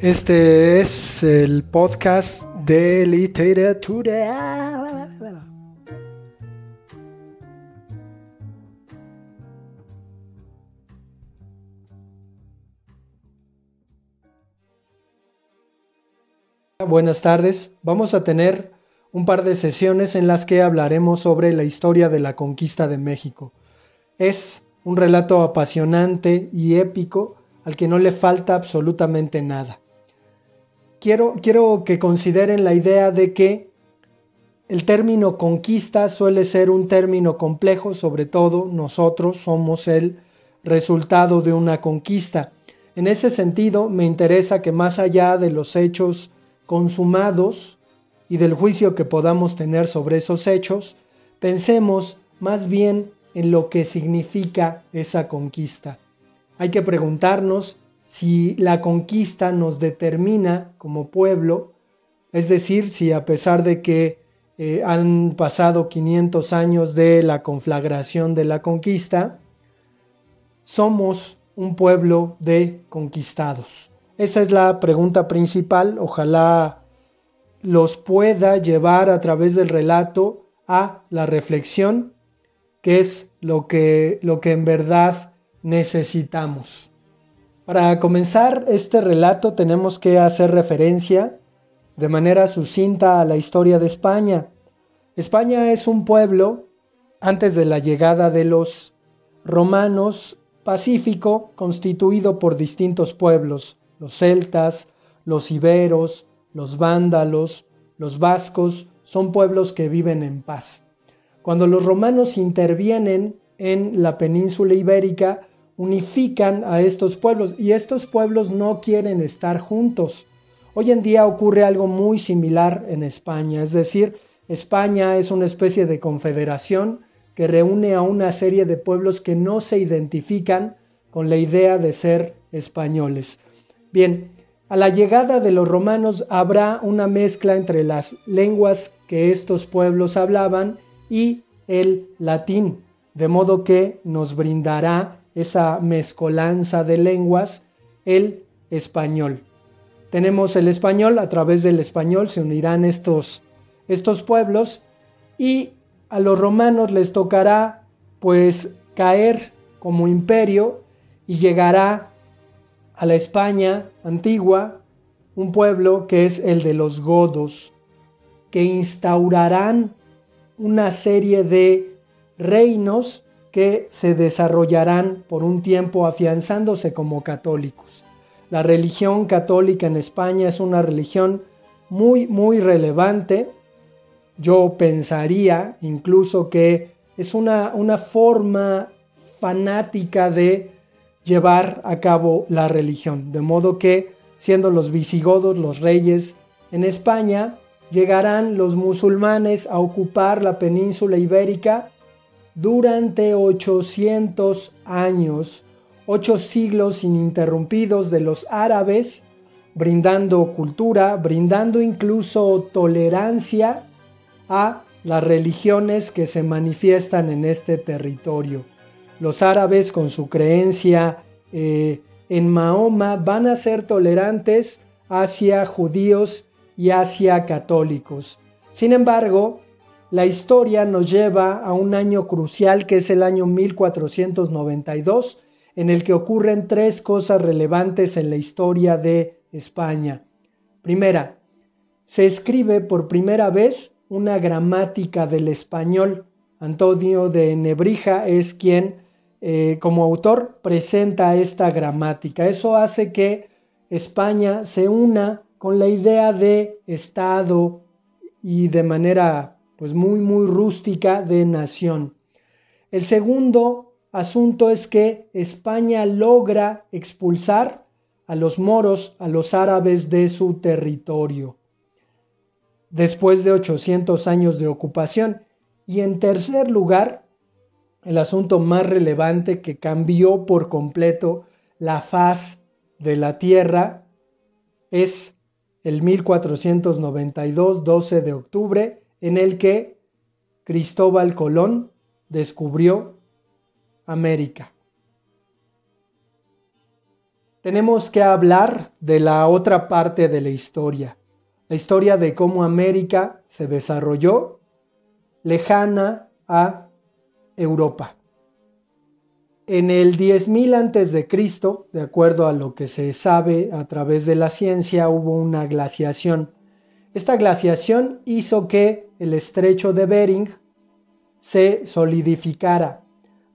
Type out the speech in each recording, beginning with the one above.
Este es el podcast de literatura. Buenas tardes. Vamos a tener un par de sesiones en las que hablaremos sobre la historia de la conquista de México. Es un relato apasionante y épico al que no le falta absolutamente nada. Quiero, que consideren la idea de que el término conquista suele ser un término complejo, sobre todo nosotros somos el resultado de una conquista. En ese sentido, me interesa que más allá de los hechos consumados y del juicio que podamos tener sobre esos hechos, pensemos más bien en lo que significa esa conquista. Hay que preguntarnos si la conquista nos determina como pueblo, es decir, si a pesar de que eh, han pasado 500 años de la conflagración de la conquista, somos un pueblo de conquistados. Esa es la pregunta principal. Ojalá los pueda llevar a través del relato a la reflexión, que es lo que, lo que en verdad necesitamos. Para comenzar este relato tenemos que hacer referencia de manera sucinta a la historia de España. España es un pueblo, antes de la llegada de los romanos, pacífico, constituido por distintos pueblos, los celtas, los iberos, los vándalos, los vascos, son pueblos que viven en paz. Cuando los romanos intervienen en la península ibérica, unifican a estos pueblos y estos pueblos no quieren estar juntos. Hoy en día ocurre algo muy similar en España, es decir, España es una especie de confederación que reúne a una serie de pueblos que no se identifican con la idea de ser españoles. Bien, a la llegada de los romanos habrá una mezcla entre las lenguas que estos pueblos hablaban y el latín, de modo que nos brindará esa mezcolanza de lenguas el español. Tenemos el español, a través del español se unirán estos, estos pueblos y a los romanos les tocará pues caer como imperio y llegará a la España antigua, un pueblo que es el de los godos, que instaurarán una serie de reinos que se desarrollarán por un tiempo afianzándose como católicos. La religión católica en España es una religión muy, muy relevante. Yo pensaría incluso que es una, una forma fanática de llevar a cabo la religión. De modo que, siendo los visigodos los reyes en España, llegarán los musulmanes a ocupar la península ibérica durante 800 años, ocho siglos ininterrumpidos de los árabes, brindando cultura, brindando incluso tolerancia a las religiones que se manifiestan en este territorio los árabes con su creencia eh, en Mahoma van a ser tolerantes hacia judíos y hacia católicos. Sin embargo, la historia nos lleva a un año crucial que es el año 1492, en el que ocurren tres cosas relevantes en la historia de España. Primera, se escribe por primera vez una gramática del español. Antonio de Nebrija es quien eh, como autor presenta esta gramática. Eso hace que España se una con la idea de Estado y de manera pues muy muy rústica de nación. El segundo asunto es que España logra expulsar a los moros, a los árabes de su territorio, después de 800 años de ocupación. Y en tercer lugar, el asunto más relevante que cambió por completo la faz de la Tierra es el 1492, 12 de octubre, en el que Cristóbal Colón descubrió América. tenemos que hablar de la otra parte de la historia, la historia de cómo América se desarrolló lejana a Europa. En el 10.000 antes de Cristo, de acuerdo a lo que se sabe a través de la ciencia, hubo una glaciación. Esta glaciación hizo que el estrecho de Bering se solidificara,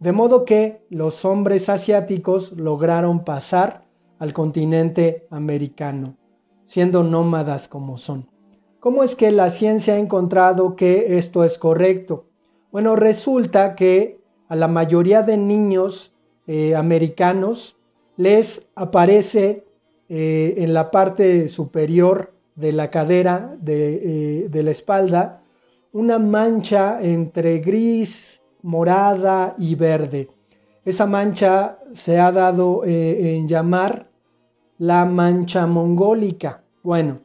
de modo que los hombres asiáticos lograron pasar al continente americano, siendo nómadas como son. ¿Cómo es que la ciencia ha encontrado que esto es correcto? Bueno, resulta que a la mayoría de niños eh, americanos les aparece eh, en la parte superior de la cadera, de, eh, de la espalda, una mancha entre gris, morada y verde. Esa mancha se ha dado en llamar la mancha mongólica. Bueno,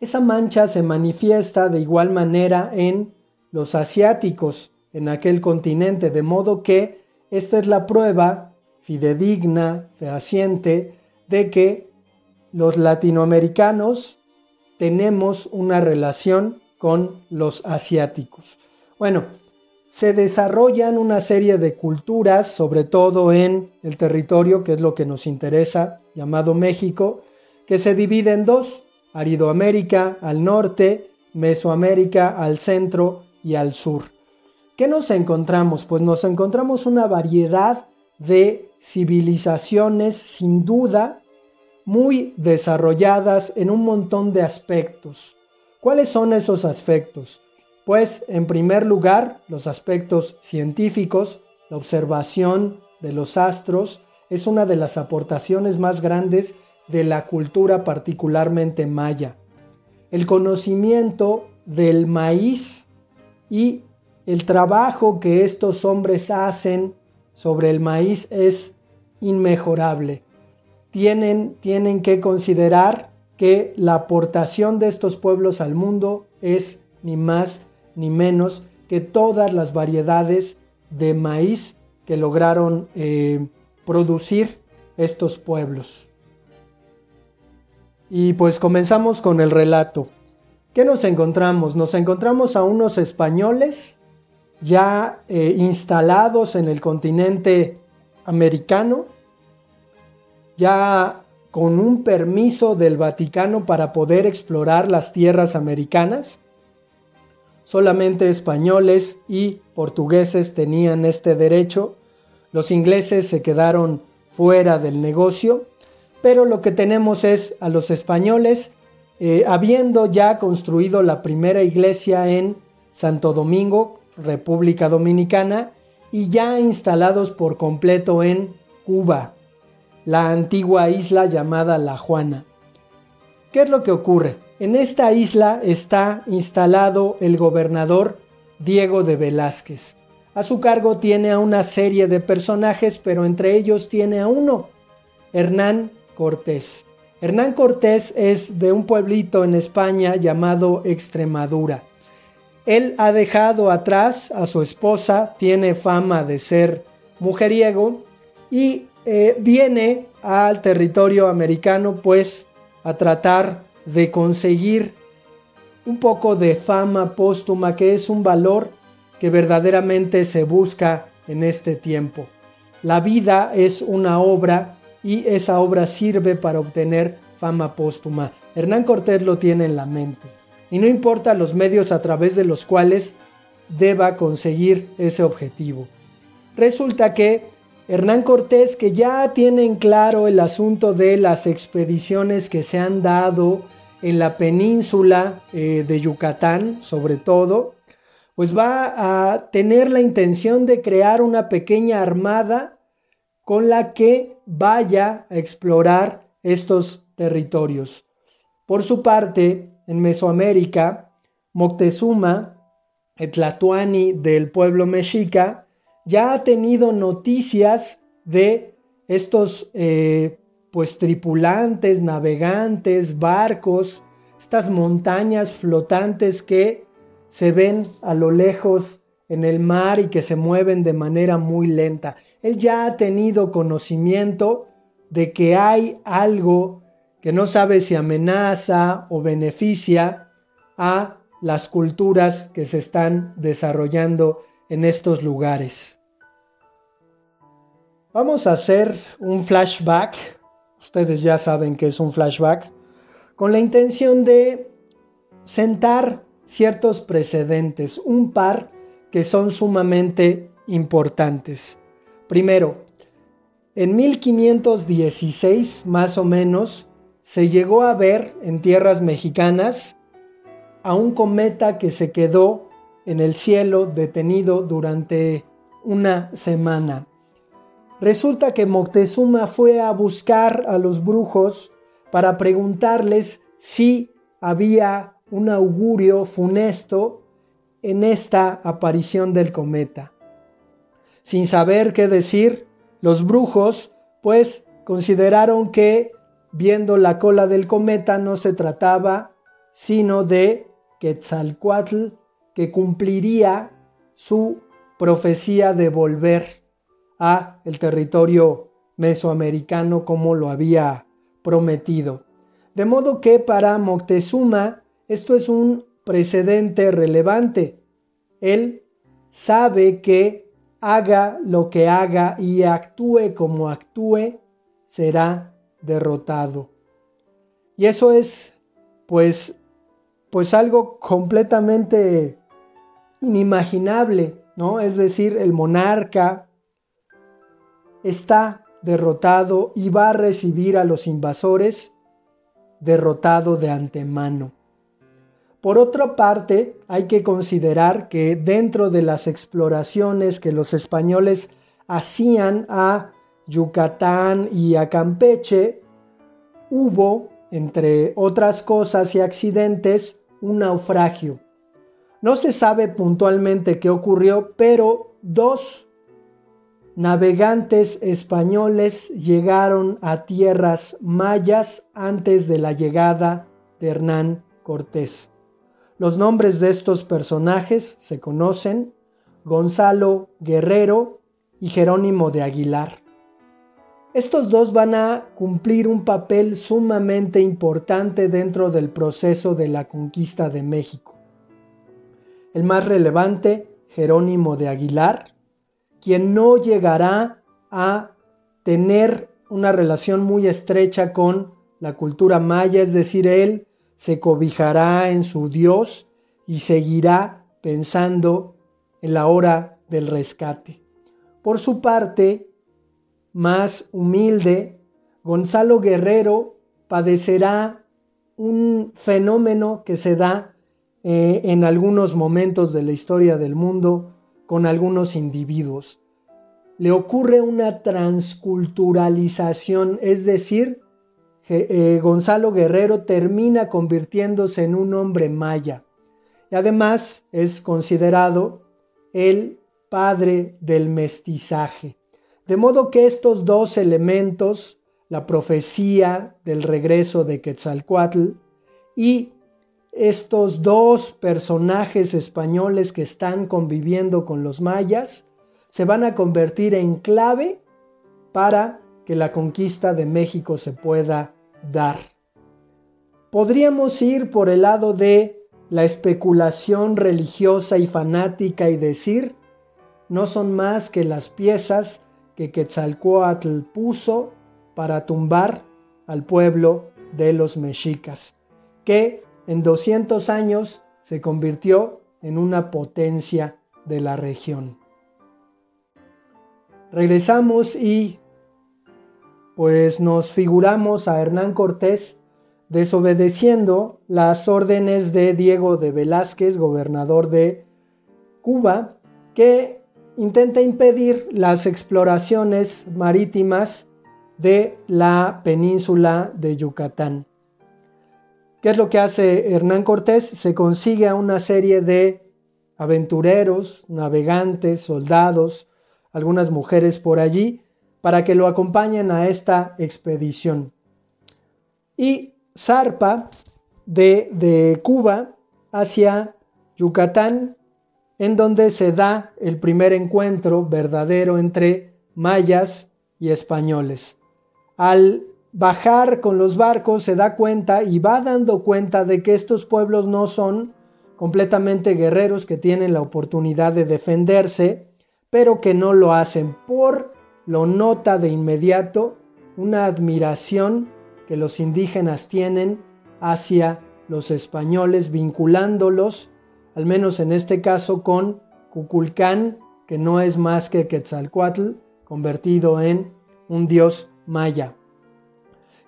esa mancha se manifiesta de igual manera en los asiáticos en aquel continente, de modo que esta es la prueba fidedigna, fehaciente, de que los latinoamericanos tenemos una relación con los asiáticos. Bueno, se desarrollan una serie de culturas, sobre todo en el territorio que es lo que nos interesa, llamado México, que se divide en dos, Aridoamérica al norte, Mesoamérica al centro y al sur. ¿Qué nos encontramos? Pues nos encontramos una variedad de civilizaciones sin duda muy desarrolladas en un montón de aspectos. ¿Cuáles son esos aspectos? Pues en primer lugar los aspectos científicos, la observación de los astros es una de las aportaciones más grandes de la cultura particularmente maya. El conocimiento del maíz y el trabajo que estos hombres hacen sobre el maíz es inmejorable. Tienen, tienen que considerar que la aportación de estos pueblos al mundo es ni más ni menos que todas las variedades de maíz que lograron eh, producir estos pueblos. Y pues comenzamos con el relato. ¿Qué nos encontramos? Nos encontramos a unos españoles ya eh, instalados en el continente americano, ya con un permiso del Vaticano para poder explorar las tierras americanas. Solamente españoles y portugueses tenían este derecho. Los ingleses se quedaron fuera del negocio, pero lo que tenemos es a los españoles eh, habiendo ya construido la primera iglesia en Santo Domingo, República Dominicana, y ya instalados por completo en Cuba, la antigua isla llamada La Juana. ¿Qué es lo que ocurre? En esta isla está instalado el gobernador Diego de Velázquez. A su cargo tiene a una serie de personajes, pero entre ellos tiene a uno, Hernán Cortés. Hernán Cortés es de un pueblito en España llamado Extremadura. Él ha dejado atrás a su esposa, tiene fama de ser mujeriego y eh, viene al territorio americano pues a tratar de conseguir un poco de fama póstuma que es un valor que verdaderamente se busca en este tiempo. La vida es una obra y esa obra sirve para obtener fama póstuma. Hernán Cortés lo tiene en la mente y no importa los medios a través de los cuales deba conseguir ese objetivo. Resulta que Hernán Cortés, que ya tiene en claro el asunto de las expediciones que se han dado en la península eh, de Yucatán, sobre todo, pues va a tener la intención de crear una pequeña armada con la que vaya a explorar estos territorios. Por su parte, en Mesoamérica, Moctezuma, Etlatuani del pueblo mexica, ya ha tenido noticias de estos eh, pues tripulantes, navegantes, barcos, estas montañas flotantes que se ven a lo lejos en el mar y que se mueven de manera muy lenta. Él ya ha tenido conocimiento de que hay algo que no sabe si amenaza o beneficia a las culturas que se están desarrollando en estos lugares. Vamos a hacer un flashback, ustedes ya saben que es un flashback, con la intención de sentar ciertos precedentes, un par que son sumamente importantes. Primero, en 1516 más o menos se llegó a ver en tierras mexicanas a un cometa que se quedó en el cielo detenido durante una semana. Resulta que Moctezuma fue a buscar a los brujos para preguntarles si había un augurio funesto en esta aparición del cometa. Sin saber qué decir, los brujos pues consideraron que viendo la cola del cometa no se trataba sino de Quetzalcoatl que cumpliría su profecía de volver a el territorio mesoamericano como lo había prometido. De modo que para Moctezuma esto es un precedente relevante. Él sabe que haga lo que haga y actúe como actúe, será derrotado. Y eso es pues pues algo completamente inimaginable, ¿no? Es decir, el monarca está derrotado y va a recibir a los invasores derrotado de antemano. Por otra parte, hay que considerar que dentro de las exploraciones que los españoles hacían a Yucatán y a Campeche, hubo, entre otras cosas y accidentes, un naufragio. No se sabe puntualmente qué ocurrió, pero dos navegantes españoles llegaron a tierras mayas antes de la llegada de Hernán Cortés. Los nombres de estos personajes se conocen, Gonzalo Guerrero y Jerónimo de Aguilar. Estos dos van a cumplir un papel sumamente importante dentro del proceso de la conquista de México. El más relevante, Jerónimo de Aguilar, quien no llegará a tener una relación muy estrecha con la cultura maya, es decir, él se cobijará en su Dios y seguirá pensando en la hora del rescate. Por su parte, más humilde, Gonzalo Guerrero padecerá un fenómeno que se da eh, en algunos momentos de la historia del mundo con algunos individuos. Le ocurre una transculturalización, es decir, eh, Gonzalo Guerrero termina convirtiéndose en un hombre maya y además es considerado el padre del mestizaje. De modo que estos dos elementos, la profecía del regreso de Quetzalcoatl y estos dos personajes españoles que están conviviendo con los mayas se van a convertir en clave para que la conquista de México se pueda dar. Podríamos ir por el lado de la especulación religiosa y fanática y decir, no son más que las piezas que Quetzalcoatl puso para tumbar al pueblo de los mexicas, que en 200 años se convirtió en una potencia de la región. Regresamos y pues nos figuramos a Hernán Cortés desobedeciendo las órdenes de Diego de Velázquez, gobernador de Cuba, que intenta impedir las exploraciones marítimas de la península de Yucatán. ¿Qué es lo que hace Hernán Cortés? Se consigue a una serie de aventureros, navegantes, soldados, algunas mujeres por allí, para que lo acompañen a esta expedición. Y zarpa de, de Cuba hacia Yucatán, en donde se da el primer encuentro verdadero entre mayas y españoles. al bajar con los barcos se da cuenta y va dando cuenta de que estos pueblos no son completamente guerreros que tienen la oportunidad de defenderse, pero que no lo hacen. Por lo nota de inmediato una admiración que los indígenas tienen hacia los españoles, vinculándolos, al menos en este caso, con Cuculcán, que no es más que Quetzalcoatl, convertido en un dios maya.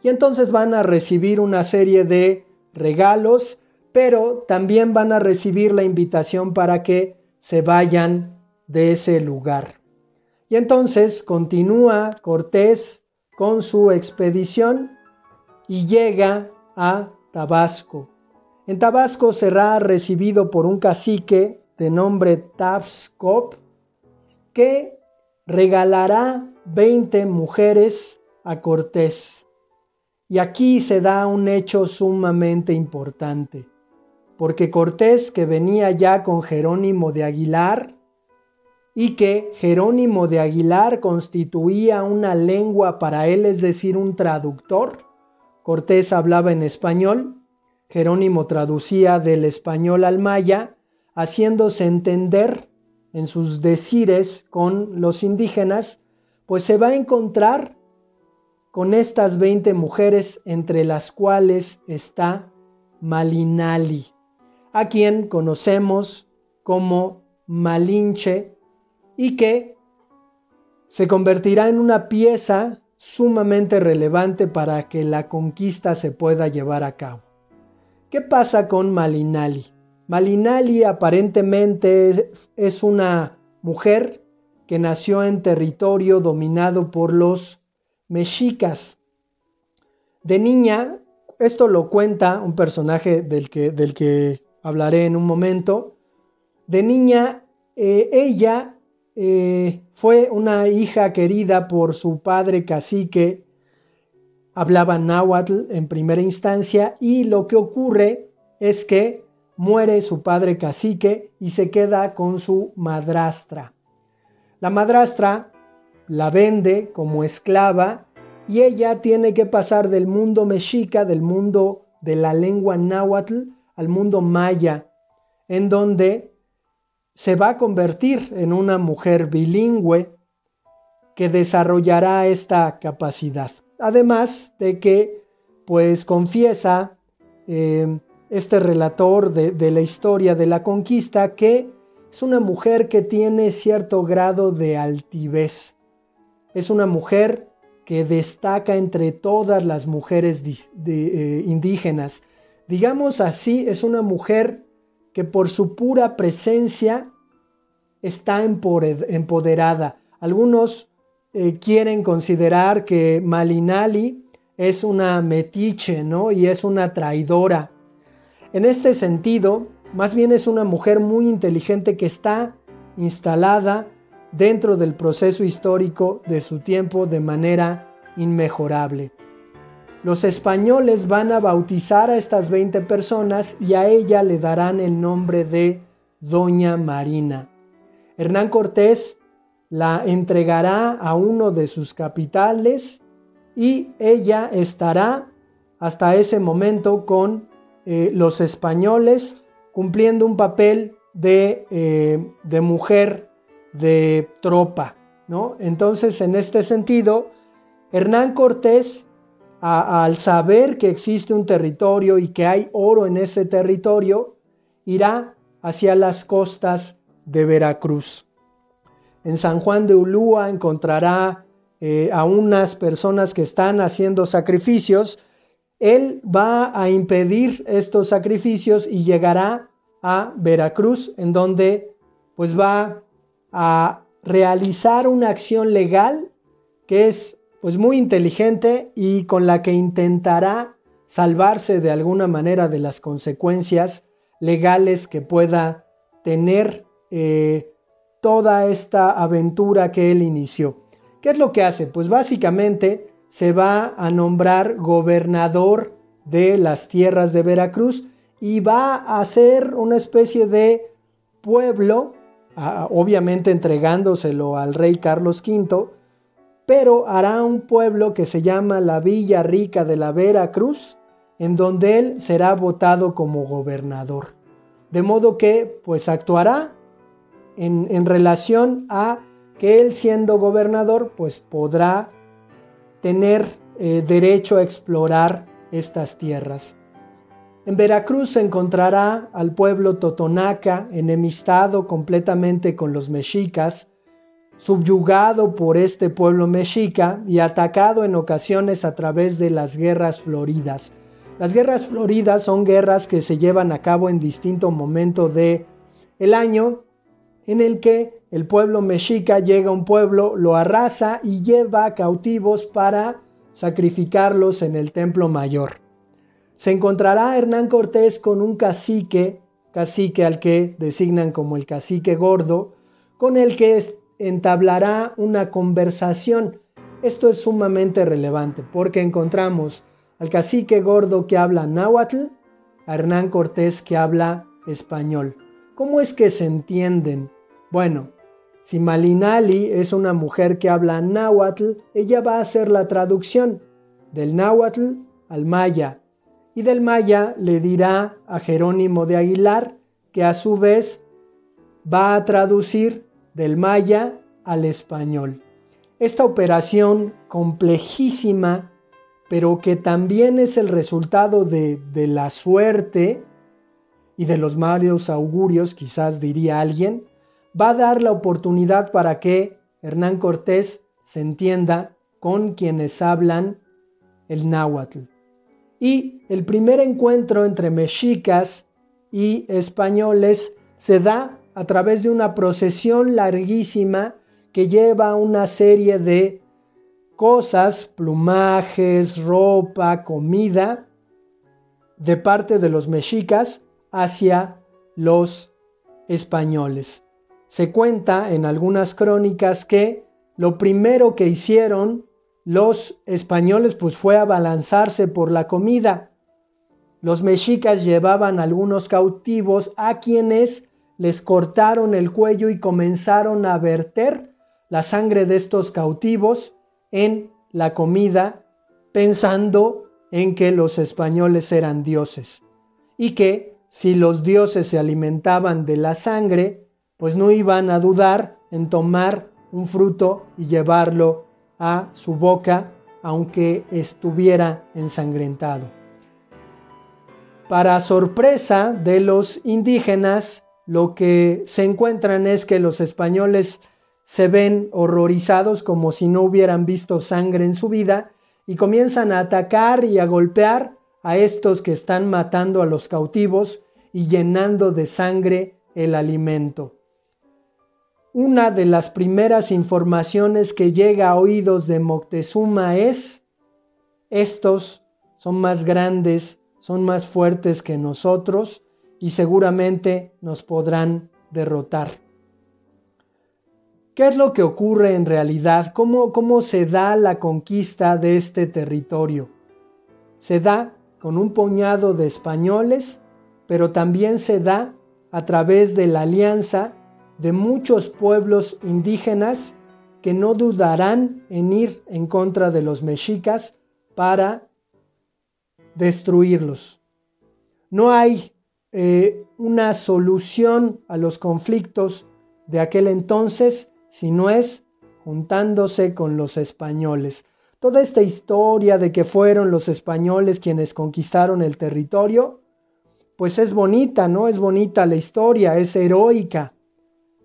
Y entonces van a recibir una serie de regalos, pero también van a recibir la invitación para que se vayan de ese lugar. Y entonces continúa Cortés con su expedición y llega a Tabasco. En Tabasco será recibido por un cacique de nombre Tafscop que regalará 20 mujeres a Cortés. Y aquí se da un hecho sumamente importante, porque Cortés, que venía ya con Jerónimo de Aguilar, y que Jerónimo de Aguilar constituía una lengua para él, es decir, un traductor, Cortés hablaba en español, Jerónimo traducía del español al maya, haciéndose entender en sus decires con los indígenas, pues se va a encontrar con estas 20 mujeres entre las cuales está Malinali, a quien conocemos como Malinche y que se convertirá en una pieza sumamente relevante para que la conquista se pueda llevar a cabo. ¿Qué pasa con Malinali? Malinali aparentemente es una mujer que nació en territorio dominado por los mexicas. De niña, esto lo cuenta un personaje del que, del que hablaré en un momento, de niña eh, ella eh, fue una hija querida por su padre cacique, hablaba náhuatl en primera instancia y lo que ocurre es que muere su padre cacique y se queda con su madrastra. La madrastra la vende como esclava y ella tiene que pasar del mundo mexica, del mundo de la lengua náhuatl, al mundo maya, en donde se va a convertir en una mujer bilingüe que desarrollará esta capacidad. Además de que, pues confiesa eh, este relator de, la historia de la conquista que es una mujer que tiene cierto grado de altivez. Es una mujer que destaca entre todas las mujeres eh, indígenas. Digamos así, es una mujer que por su pura presencia está empoderada. Algunos eh, quieren considerar que Malinali es una metiche, ¿no? Y es una traidora. En este sentido, más bien es una mujer muy inteligente que está instalada dentro del proceso histórico de su tiempo de manera inmejorable. Los españoles van a bautizar a estas 20 personas y a ella le darán el nombre de Doña Marina. Hernán Cortés la entregará a uno de sus capitales y ella estará hasta ese momento con eh, los españoles cumpliendo un papel de, eh, de mujer de tropa. ¿no? Entonces, en este sentido, Hernán Cortés, al saber que existe un territorio y que hay oro en ese territorio, irá hacia las costas de Veracruz. En San Juan de Ulúa encontrará eh, a unas personas que están haciendo sacrificios él va a impedir estos sacrificios y llegará a Veracruz, en donde pues va a realizar una acción legal que es pues muy inteligente y con la que intentará salvarse de alguna manera de las consecuencias legales que pueda tener eh, toda esta aventura que él inició. ¿Qué es lo que hace? Pues básicamente se va a nombrar gobernador de las tierras de Veracruz y va a ser una especie de pueblo, obviamente entregándoselo al rey Carlos V, pero hará un pueblo que se llama la Villa Rica de la Vera Cruz, en donde él será votado como gobernador. De modo que, pues actuará en, relación a que él siendo gobernador, pues podrá tener eh, derecho a explorar estas tierras. En Veracruz se encontrará al pueblo totonaca enemistado completamente con los mexicas, subyugado por este pueblo mexica y atacado en ocasiones a través de las guerras floridas. Las guerras floridas son guerras que se llevan a cabo en distinto momento de el año en el que el pueblo mexica llega a un pueblo, lo arrasa y lleva cautivos para sacrificarlos en el templo mayor. Se encontrará Hernán Cortés con un cacique, cacique al que designan como el cacique gordo, con el que entablará una conversación. Esto es sumamente relevante porque encontramos al cacique gordo que habla náhuatl, a Hernán Cortés que habla español. ¿Cómo es que se entienden? Bueno, si Malinali es una mujer que habla náhuatl, ella va a hacer la traducción del náhuatl al maya y del maya le dirá a Jerónimo de Aguilar que a su vez va a traducir del maya al español. Esta operación complejísima, pero que también es el resultado de, de la suerte y de los malos augurios, quizás diría alguien, va a dar la oportunidad para que Hernán Cortés se entienda con quienes hablan el náhuatl. Y el primer encuentro entre mexicas y españoles se da a través de una procesión larguísima que lleva una serie de cosas, plumajes, ropa, comida, de parte de los mexicas hacia los españoles. Se cuenta en algunas crónicas que lo primero que hicieron los españoles pues fue abalanzarse por la comida. Los mexicas llevaban algunos cautivos a quienes les cortaron el cuello y comenzaron a verter la sangre de estos cautivos en la comida pensando en que los españoles eran dioses y que si los dioses se alimentaban de la sangre, pues no iban a dudar en tomar un fruto y llevarlo a su boca, aunque estuviera ensangrentado. Para sorpresa de los indígenas, lo que se encuentran es que los españoles se ven horrorizados como si no hubieran visto sangre en su vida y comienzan a atacar y a golpear a estos que están matando a los cautivos y llenando de sangre el alimento. Una de las primeras informaciones que llega a oídos de Moctezuma es, estos son más grandes, son más fuertes que nosotros y seguramente nos podrán derrotar. ¿Qué es lo que ocurre en realidad? ¿Cómo, cómo se da la conquista de este territorio? Se da con un puñado de españoles, pero también se da a través de la alianza de muchos pueblos indígenas que no dudarán en ir en contra de los mexicas para destruirlos. No hay eh, una solución a los conflictos de aquel entonces si no es juntándose con los españoles. Toda esta historia de que fueron los españoles quienes conquistaron el territorio, pues es bonita, ¿no? Es bonita la historia, es heroica,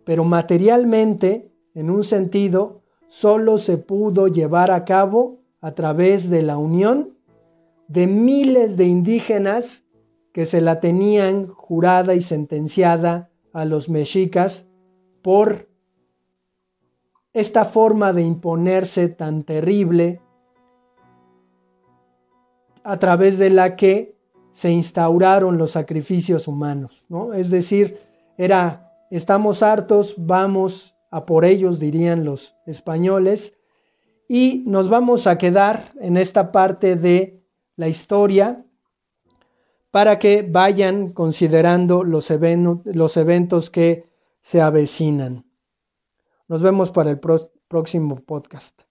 pero materialmente, en un sentido, solo se pudo llevar a cabo a través de la unión de miles de indígenas que se la tenían jurada y sentenciada a los mexicas por esta forma de imponerse tan terrible a través de la que se instauraron los sacrificios humanos, ¿no? Es decir, era estamos hartos, vamos a por ellos, dirían los españoles, y nos vamos a quedar en esta parte de la historia para que vayan considerando los, los eventos que se avecinan. Nos vemos para el próximo podcast.